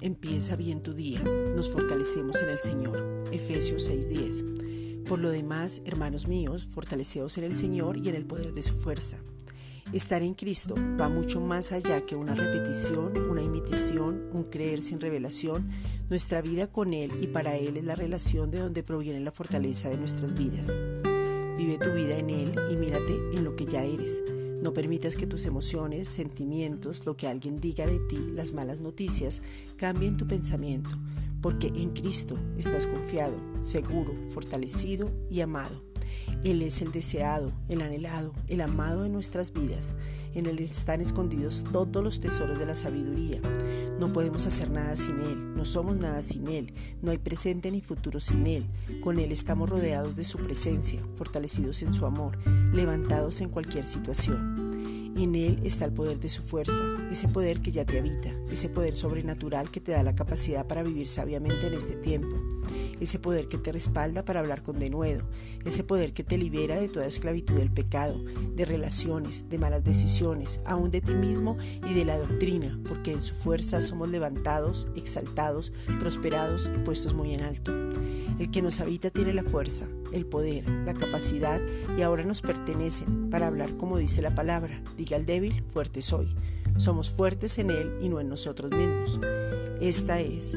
Empieza bien tu día. Nos fortalecemos en el Señor. Efesios 6:10. Por lo demás, hermanos míos, fortaleceos en el Señor y en el poder de su fuerza. Estar en Cristo va mucho más allá que una repetición, una imitación, un creer sin revelación. Nuestra vida con Él y para Él es la relación de donde proviene la fortaleza de nuestras vidas. Vive tu vida en Él y mírate en lo que ya eres. No permitas que tus emociones, sentimientos, lo que alguien diga de ti, las malas noticias, cambien tu pensamiento, porque en Cristo estás confiado, seguro, fortalecido y amado. Él es el deseado, el anhelado, el amado de nuestras vidas. En Él están escondidos todos los tesoros de la sabiduría. No podemos hacer nada sin Él, no somos nada sin Él, no hay presente ni futuro sin Él. Con Él estamos rodeados de su presencia, fortalecidos en su amor, levantados en cualquier situación. En Él está el poder de su fuerza, ese poder que ya te habita, ese poder sobrenatural que te da la capacidad para vivir sabiamente en este tiempo ese poder que te respalda para hablar con denuedo, ese poder que te libera de toda esclavitud del pecado, de relaciones, de malas decisiones, aún de ti mismo y de la doctrina, porque en su fuerza somos levantados, exaltados, prosperados y puestos muy en alto. El que nos habita tiene la fuerza, el poder, la capacidad y ahora nos pertenecen para hablar como dice la palabra. Diga al débil, fuerte soy. Somos fuertes en Él y no en nosotros mismos. Esta es